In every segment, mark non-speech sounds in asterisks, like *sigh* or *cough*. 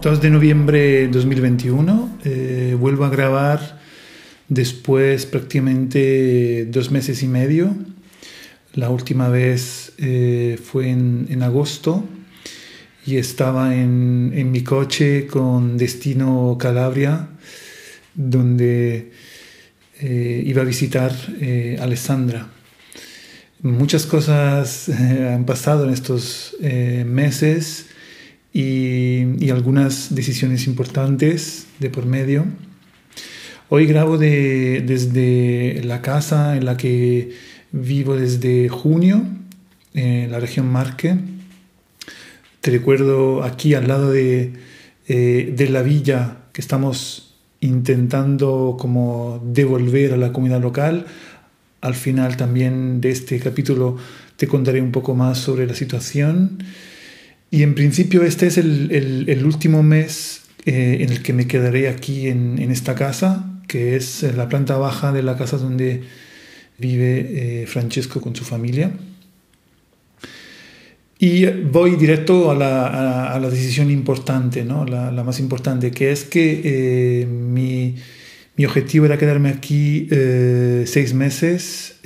2 de noviembre de 2021. Eh, vuelvo a grabar después prácticamente dos meses y medio. La última vez eh, fue en, agosto y estaba en, mi coche con destino Calabria, donde eh, iba a visitar Alessandra. Muchas cosas han pasado en estos meses y, algunas decisiones importantes de por medio. Hoy grabo desde la casa en la que vivo desde junio, en la región Marque. Te recuerdo aquí al lado de, eh, de la villa que estamos intentando como devolver a la comunidad local. Al final también de este capítulo te contaré un poco más sobre la situación. Y en principio este es el, último mes eh, en el que me quedaré aquí en, esta casa, que es la planta baja de la casa donde vive eh, Francesco con su familia. Y voy directo a la, decisión importante, ¿no? la, más importante, que es que eh, mi, mi, objetivo era quedarme aquí seis meses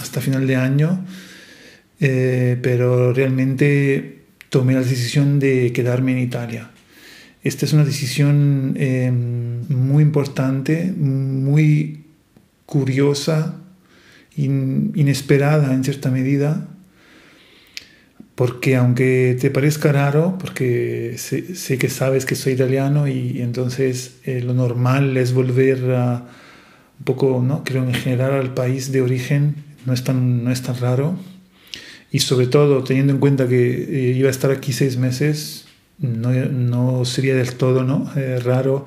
hasta final de año, pero realmente tomé la decisión de quedarme en Italia. Esta es una decisión em, muy importante, muy curiosa, inesperada en cierta medida, porque aunque te parezca raro, porque sé, que sabes que soy italiano y, entonces eh, lo normal es volver a un poco, ¿no? creo en general al país de origen, no es tan, no es tan raro y sobre todo teniendo en cuenta que eh, iba a estar aquí seis meses, no, no sería del todo ¿no? Eh, raro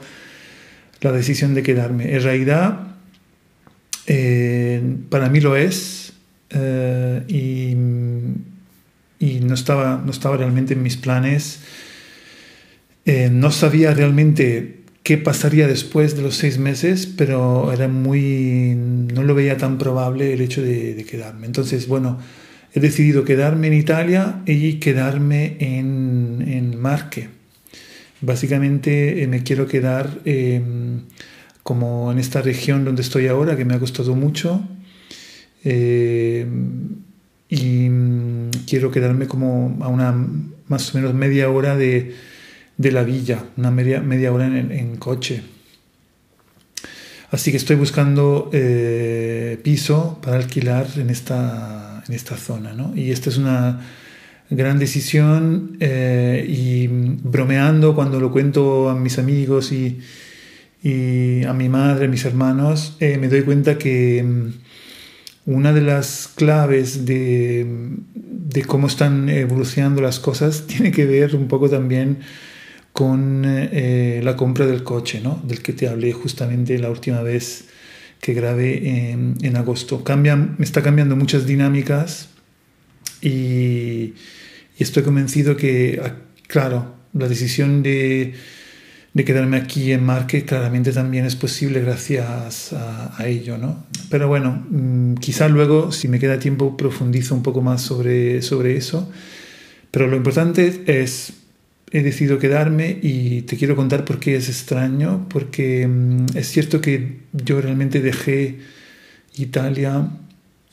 la decisión de quedarme. En realidad, eh, para mí lo es y, y, no, estaba, no estaba realmente en mis planes. no sabía realmente qué pasaría después de los seis meses, pero era muy, no lo veía tan probable el hecho de, de quedarme. Entonces, bueno, he decidido quedarme en Italia y quedarme en, en Marque. Básicamente eh, me quiero quedar em, como en esta región donde estoy ahora, que me ha costado mucho. Em, y mm, quiero quedarme como a una más o menos media hora de, de la villa, una media, media hora en, en coche. Así que estoy buscando eh, piso para alquilar en esta en esta zona. ¿no? Y esta es una gran decisión eh, y bromeando cuando lo cuento a mis amigos y, a mi madre, a mis hermanos, eh, me doy cuenta que mm, una de las claves de, de, cómo están evolucionando las cosas *laughs* tiene que ver un poco también con eh, la compra del coche, ¿no? del que te hablé justamente la última vez que grabé en, agosto. me está cambiando muchas dinámicas y, estoy convencido que, ah, claro, la decisión de, quedarme aquí en Marque claramente también es posible gracias a, ello, ¿no? Pero bueno, mm, quizá luego, si me queda tiempo, profundizo un poco más sobre, sobre eso. Pero lo importante es he decidido quedarme y te quiero contar por qué es extraño, porque mm, es cierto que yo realmente dejé Italia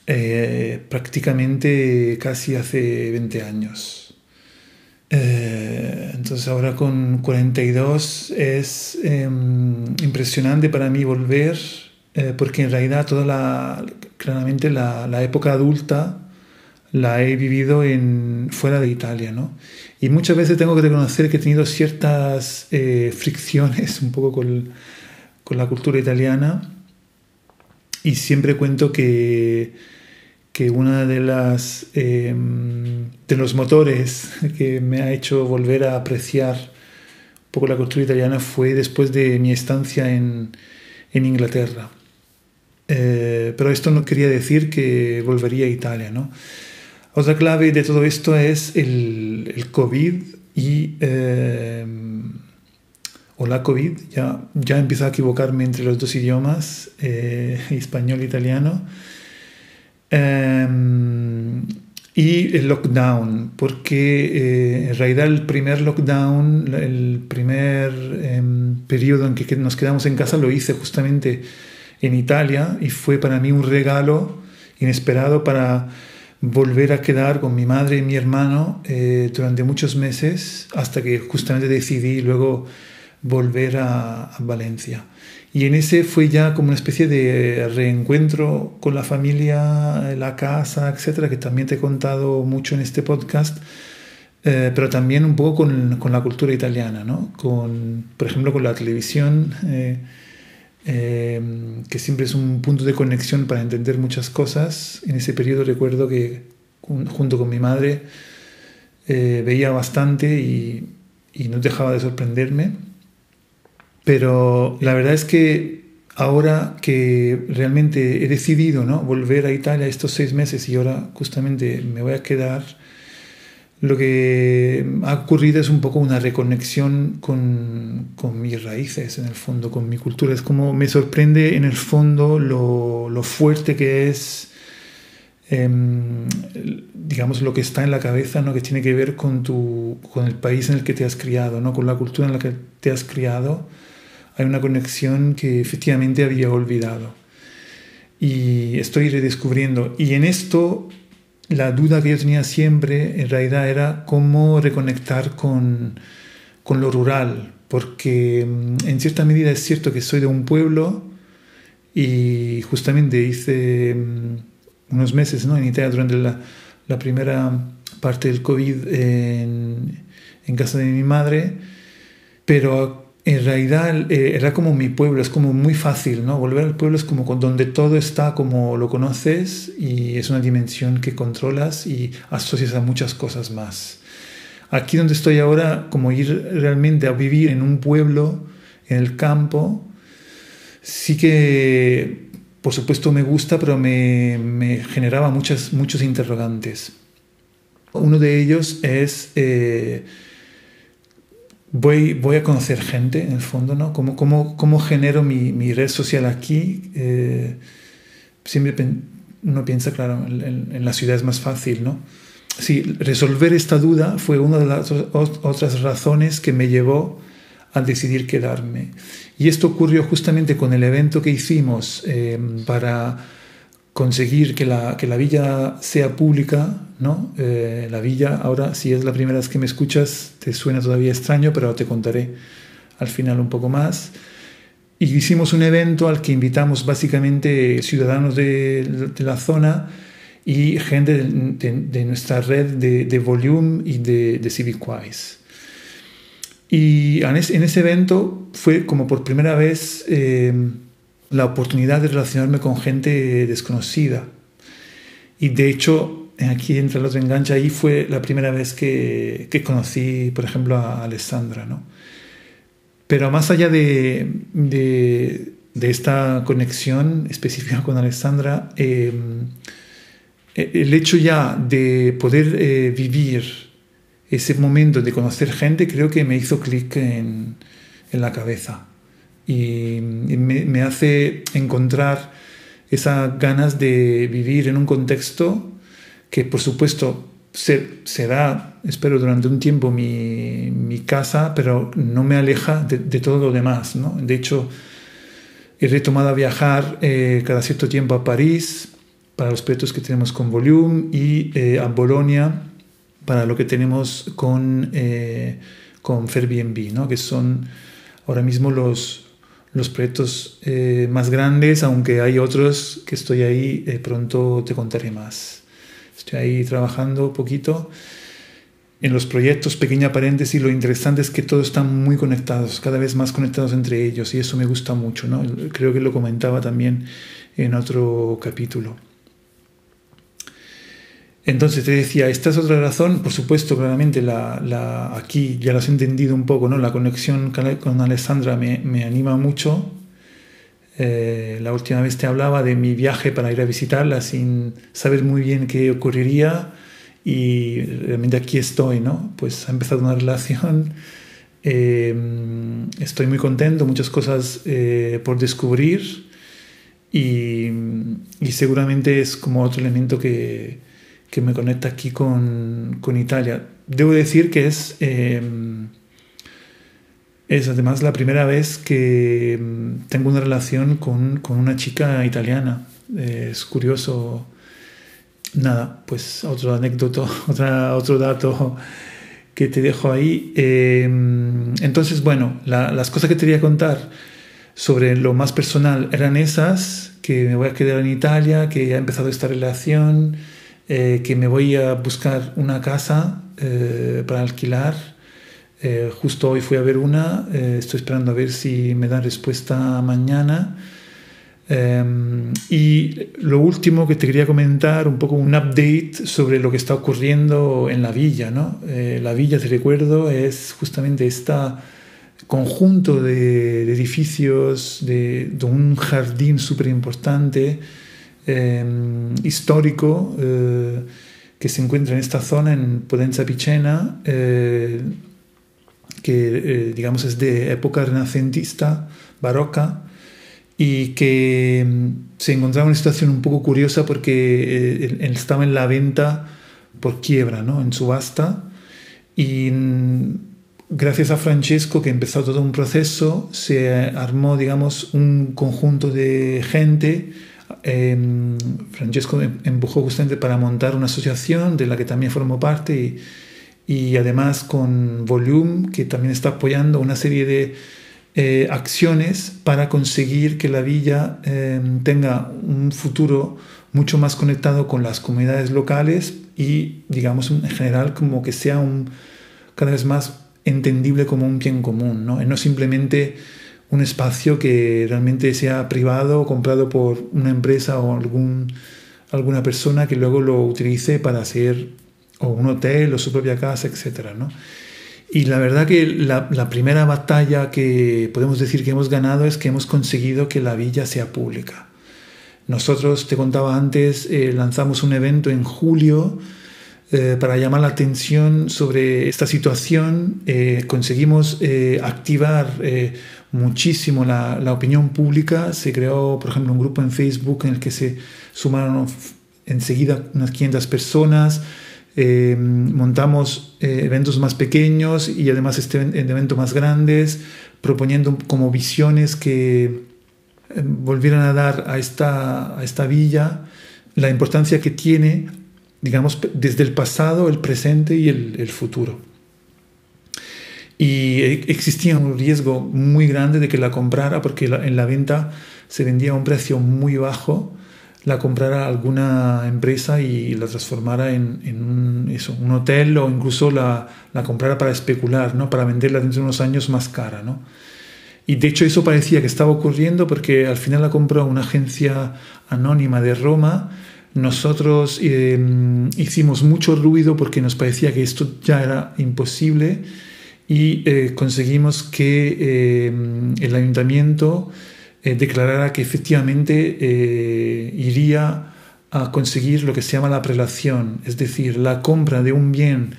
eh, prácticamente casi hace 20 años. Eh, entonces ahora con 42 es em, impresionante para mí volver, eh, porque en realidad toda la, claramente la, la época adulta la he vivido en, fuera de Italia, ¿no? Y muchas veces tengo que reconocer que he tenido ciertas eh, fricciones un poco con, con, la cultura italiana y siempre cuento que, que una de las em, de los motores que me ha hecho volver a apreciar un poco la cultura italiana fue después de mi estancia en, en Inglaterra. Eh, pero esto no quería decir que volvería a Italia, ¿no? Otra clave de todo esto es el, COVID y... Eh, o la COVID, ya, ya empiezo a equivocarme entre los dos idiomas, eh, español e italiano. Em, y el lockdown, porque eh, en realidad el primer lockdown, el primer em, periodo en que nos quedamos en casa lo hice justamente en Italia y fue para mí un regalo inesperado para volver a quedar con mi madre y mi hermano eh, durante muchos meses hasta que justamente decidí luego volver a Valencia. Y en ese fue ya como una especie de reencuentro con la familia, la casa, etcétera, que también te he contado mucho en este podcast, eh, pero también un poco con, con, la cultura italiana, ¿no? Con, por ejemplo, con la televisión, eh, eh, que siempre es un punto de conexión para entender muchas cosas. En ese periodo recuerdo que junto con mi madre veía bastante y, y no dejaba de sorprenderme. Pero la verdad es que ahora que realmente he decidido ¿no? volver a Italia estos seis meses y ahora justamente me voy a quedar, lo que ha ocurrido es un poco una reconexión con, con mis raíces, en el fondo, con mi cultura. Es como me sorprende en el fondo lo, lo fuerte que es, em, digamos, lo que está en la cabeza, ¿no? que tiene que ver con, tu, con el país en el que te has criado, ¿no? con la cultura en la que te has criado hay una conexión que efectivamente había olvidado. Y estoy redescubriendo. Y en esto, la duda que yo tenía siempre, en realidad, era cómo reconectar con, con lo rural. Porque mm, en cierta medida es cierto que soy de un pueblo y justamente hice mm, unos meses ¿no? en Italia durante la, la primera parte del COVID en, en casa de mi madre, pero en realidad eh, era como mi pueblo, es como muy fácil, ¿no? Volver al pueblo es como donde todo está como lo conoces y es una dimensión que controlas y asocias a muchas cosas más. Aquí donde estoy ahora, como ir realmente a vivir en un pueblo, en el campo, sí que, por supuesto, me gusta, pero me, me generaba muchas, muchos interrogantes. Uno de ellos es... Eh, voy, voy a conocer gente, en el fondo, ¿no? ¿Cómo, cómo, cómo genero mi, mi, red social aquí? Eh, siempre uno piensa, claro, en, la ciudad es más fácil, ¿no? Sí, resolver esta duda fue una de las otras razones que me llevó a decidir quedarme. Y esto ocurrió justamente con el evento que hicimos eh, para conseguir que la, que la villa sea pública, ¿no? Eh, la villa, ahora si es la primera vez que me escuchas, te suena todavía extraño, pero te contaré al final un poco más. Y hicimos un evento al que invitamos básicamente ciudadanos de, de la zona y gente de, de, nuestra red de, Volume y de, CivicWise. Y en ese, evento fue como por primera vez... Eh, la oportunidad de relacionarme con gente desconocida. Y de hecho, aquí entra el otro enganche, ahí fue la primera vez que, que conocí, por ejemplo, a Alessandra. ¿no? Pero más allá de, de, esta conexión específica con Alessandra, eh, el hecho ya de poder eh, vivir ese momento de conocer gente creo que me hizo clic en, en la cabeza y, me, hace encontrar esas ganas de vivir en un contexto que por supuesto será, espero, durante un tiempo mi, mi casa, pero no me aleja de, todo lo demás. ¿no? De hecho, he retomado a viajar eh, cada cierto tiempo a París para los proyectos que tenemos con Volume y eh, a Bolonia para lo que tenemos con, eh, con Airbnb, ¿no? que son ahora mismo los, los proyectos eh, más grandes, aunque hay otros que estoy ahí, pronto te contaré más. Estoy ahí trabajando un poquito en los proyectos, pequeña paréntesis, lo interesante es que todos están muy conectados, cada vez más conectados entre ellos y eso me gusta mucho, ¿no? Creo que lo comentaba también en otro capítulo. Entonces te decía, esta es otra razón, por supuesto, claramente la, la, aquí ya lo has entendido un poco, ¿no? La conexión con Alessandra me, me anima mucho. Eh, la última vez te hablaba de mi viaje para ir a visitarla sin saber muy bien qué ocurriría y realmente aquí estoy, ¿no? Pues ha empezado una relación, *laughs* eh, estoy muy contento, muchas cosas eh, por descubrir y, y seguramente es como otro elemento que que me conecta aquí con, con Italia. Debo decir que es, em, es además la primera vez que em, tengo una relación con, con una chica italiana. es curioso. Nada, pues otro anécdota, *laughs* otra, otro dato que te dejo ahí. Em, entonces, bueno, las cosas que te quería contar sobre lo más personal eran esas, que me voy a quedar en Italia, que ha empezado esta relación, eh, que me voy a buscar una casa eh, para alquilar. Eh, justo hoy fui a ver una, estoy esperando a ver si me dan respuesta mañana. y lo último que te quería comentar, un poco un update sobre lo que está ocurriendo en la villa. ¿no? la villa, te recuerdo, es justamente este conjunto de, edificios, de, de, un jardín súper importante Em, histórico eh, que se encuentra en esta zona, en Potenza Picena, eh, que eh, digamos es de época renacentista, barroca, y que em, se encontraba en una situación un poco curiosa porque estaba en la venta por quiebra, ¿no? en subasta, y mm, gracias a Francesco, que empezó todo un proceso, se armó, digamos, un conjunto de gente eh, Francesco em, empujó justamente para montar una asociación de la que también formó parte y, además con Volume, que también está apoyando una serie de eh, acciones para conseguir que la villa em, tenga un futuro mucho más conectado con las comunidades locales y, digamos, en general, como que sea un, cada vez más entendible como un bien común, ¿no? no simplemente un espacio que realmente sea privado comprado por una empresa o algún, alguna persona que luego lo utilice para hacer o un hotel o su propia casa, etc. ¿no? Y la verdad que la, la, primera batalla que podemos decir que hemos ganado es que hemos conseguido que la villa sea pública. Nosotros, te contaba antes, eh, lanzamos un evento en julio eh, para llamar la atención sobre esta situación. Eh, conseguimos activar muchísimo la, opinión pública. Se creó, por ejemplo, un grupo en Facebook en el que se sumaron enseguida unas 500 personas. Eh, montamos eh, eventos más pequeños y además este, eventos más grandes, proponiendo como visiones que eh, volvieran a dar a esta, a esta villa la importancia que tiene, digamos, desde el pasado, el presente y el, futuro y existía un riesgo muy grande de que la comprara porque en la venta se vendía a un precio muy bajo la comprara alguna empresa y la transformara en, un, un, hotel o incluso la, la, comprara para especular, ¿no? para venderla dentro de unos años más cara. ¿no? Y de hecho eso parecía que estaba ocurriendo porque al final la compró una agencia anónima de Roma. Nosotros eh, hicimos mucho ruido porque nos parecía que esto ya era imposible y eh, conseguimos que eh, el ayuntamiento declarara que efectivamente iría a conseguir lo que se llama la prelación, es decir, la compra de un bien,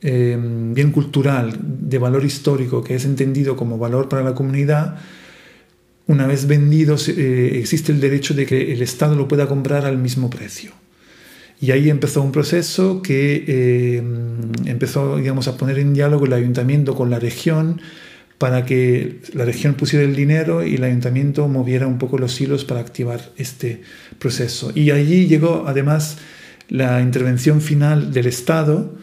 bien cultural de valor histórico que es entendido como valor para la comunidad, una vez vendido existe el derecho de que el Estado lo pueda comprar al mismo precio. Y ahí empezó un proceso que eh, empezó digamos, a poner en diálogo el ayuntamiento con la región para que la región pusiera el dinero y el ayuntamiento moviera un poco los hilos para activar este proceso. Y allí llegó además la intervención final del Estado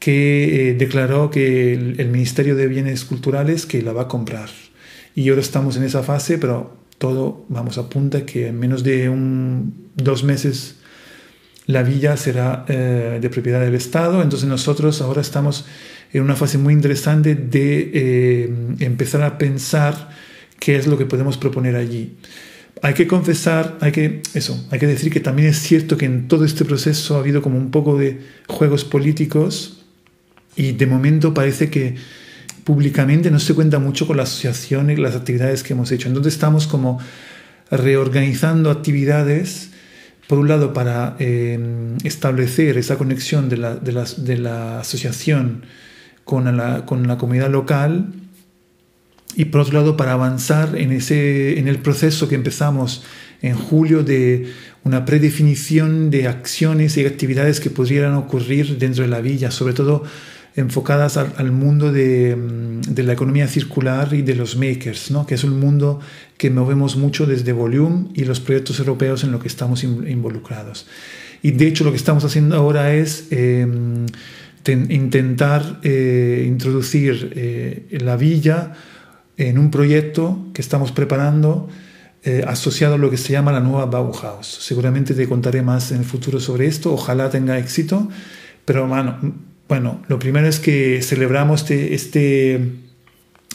que eh, declaró que el, Ministerio de Bienes Culturales que la va a comprar. Y ahora estamos en esa fase, pero todo, vamos, apunta que en menos de un, dos meses la villa será eh, de propiedad del Estado. Entonces nosotros ahora estamos en una fase muy interesante de eh, empezar a pensar qué es lo que podemos proponer allí. Hay que confesar, hay que, eso, hay que decir que también es cierto que en todo este proceso ha habido como un poco de juegos políticos y de momento parece que públicamente no se cuenta mucho con la asociación y las actividades que hemos hecho. Entonces estamos como reorganizando actividades por un lado, para em, establecer esa conexión de la, de de la asociación con la, con la, comunidad local y por otro lado, para avanzar en, ese, en el proceso que empezamos en julio de una predefinición de acciones y actividades que podrían ocurrir dentro de la villa, sobre todo enfocadas al, mundo de, mm, de, la economía circular y de los makers, ¿no? que es un mundo que movemos mucho desde Volume y los proyectos europeos en los que estamos involucrados. Y de hecho lo que estamos haciendo ahora es em, intentar eh, introducir eh, la villa en un proyecto que estamos preparando eh, asociado a lo que se llama la nueva Bauhaus. Seguramente te contaré más en el futuro sobre esto, ojalá tenga éxito, pero bueno, bueno lo primero es que celebramos este, este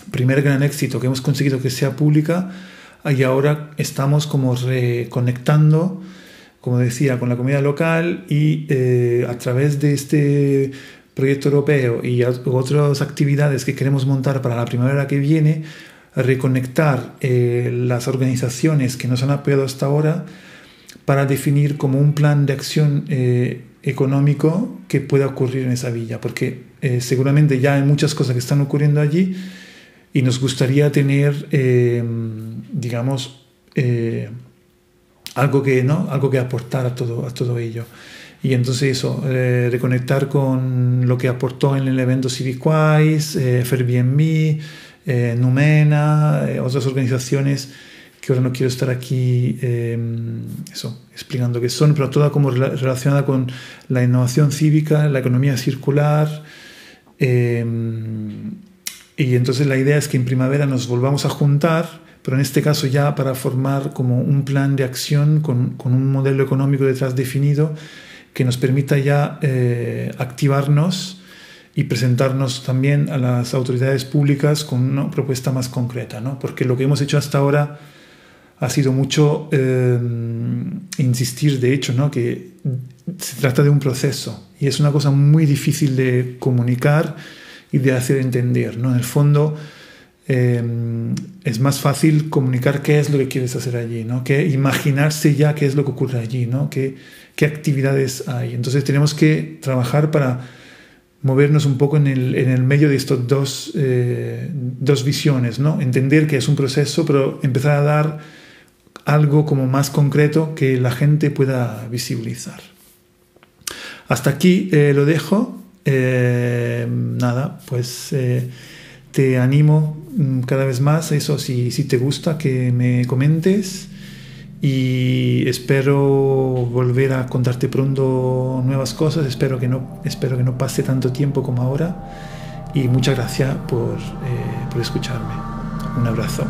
primer gran éxito que hemos conseguido que sea pública y ahora estamos como reconectando, como decía, con la comunidad local y eh, a través de este proyecto europeo y otras actividades que queremos montar para la primavera que viene, reconectar eh, las organizaciones que nos han apoyado hasta ahora para definir como un plan de acción eh, económico que pueda ocurrir en esa villa, porque eh, seguramente ya hay muchas cosas que están ocurriendo allí y nos gustaría tener, digamos, algo, que, ¿no? algo que aportar a todo, a todo ello. Y entonces eso, reconectar con lo que aportó en el evento CivicWise, eh, Airbnb, eh, Numena, eh, otras organizaciones que ahora no quiero estar aquí em, eso, explicando qué son, pero toda como relacionada con la innovación cívica, la economía circular. Em, y entonces la idea es que en primavera nos volvamos a juntar, pero en este caso ya para formar como un plan de acción con, con un modelo económico detrás definido que nos permita ya eh, activarnos y presentarnos también a las autoridades públicas con una propuesta más concreta, ¿no? porque lo que hemos hecho hasta ahora ha sido mucho eh, insistir, de hecho, ¿no? que se trata de un proceso y es una cosa muy difícil de comunicar y de hacer entender. ¿no? En el fondo eh, es más fácil comunicar qué es lo que quieres hacer allí, ¿no? que imaginarse ya qué es lo que ocurre allí, ¿no? qué, qué actividades hay. Entonces tenemos que trabajar para movernos un poco en el, en el medio de estas dos, eh, dos visiones, ¿no? Entender que es un proceso, pero empezar a dar algo como más concreto que la gente pueda visibilizar. Hasta aquí eh, lo dejo. Eh, nada, pues te animo mm, cada vez más eso, si, si te gusta, que me comentes y espero volver a contarte pronto nuevas cosas, espero que no, espero que no pase tanto tiempo como ahora y muchas gracias por, eh, por escucharme. Un abrazo.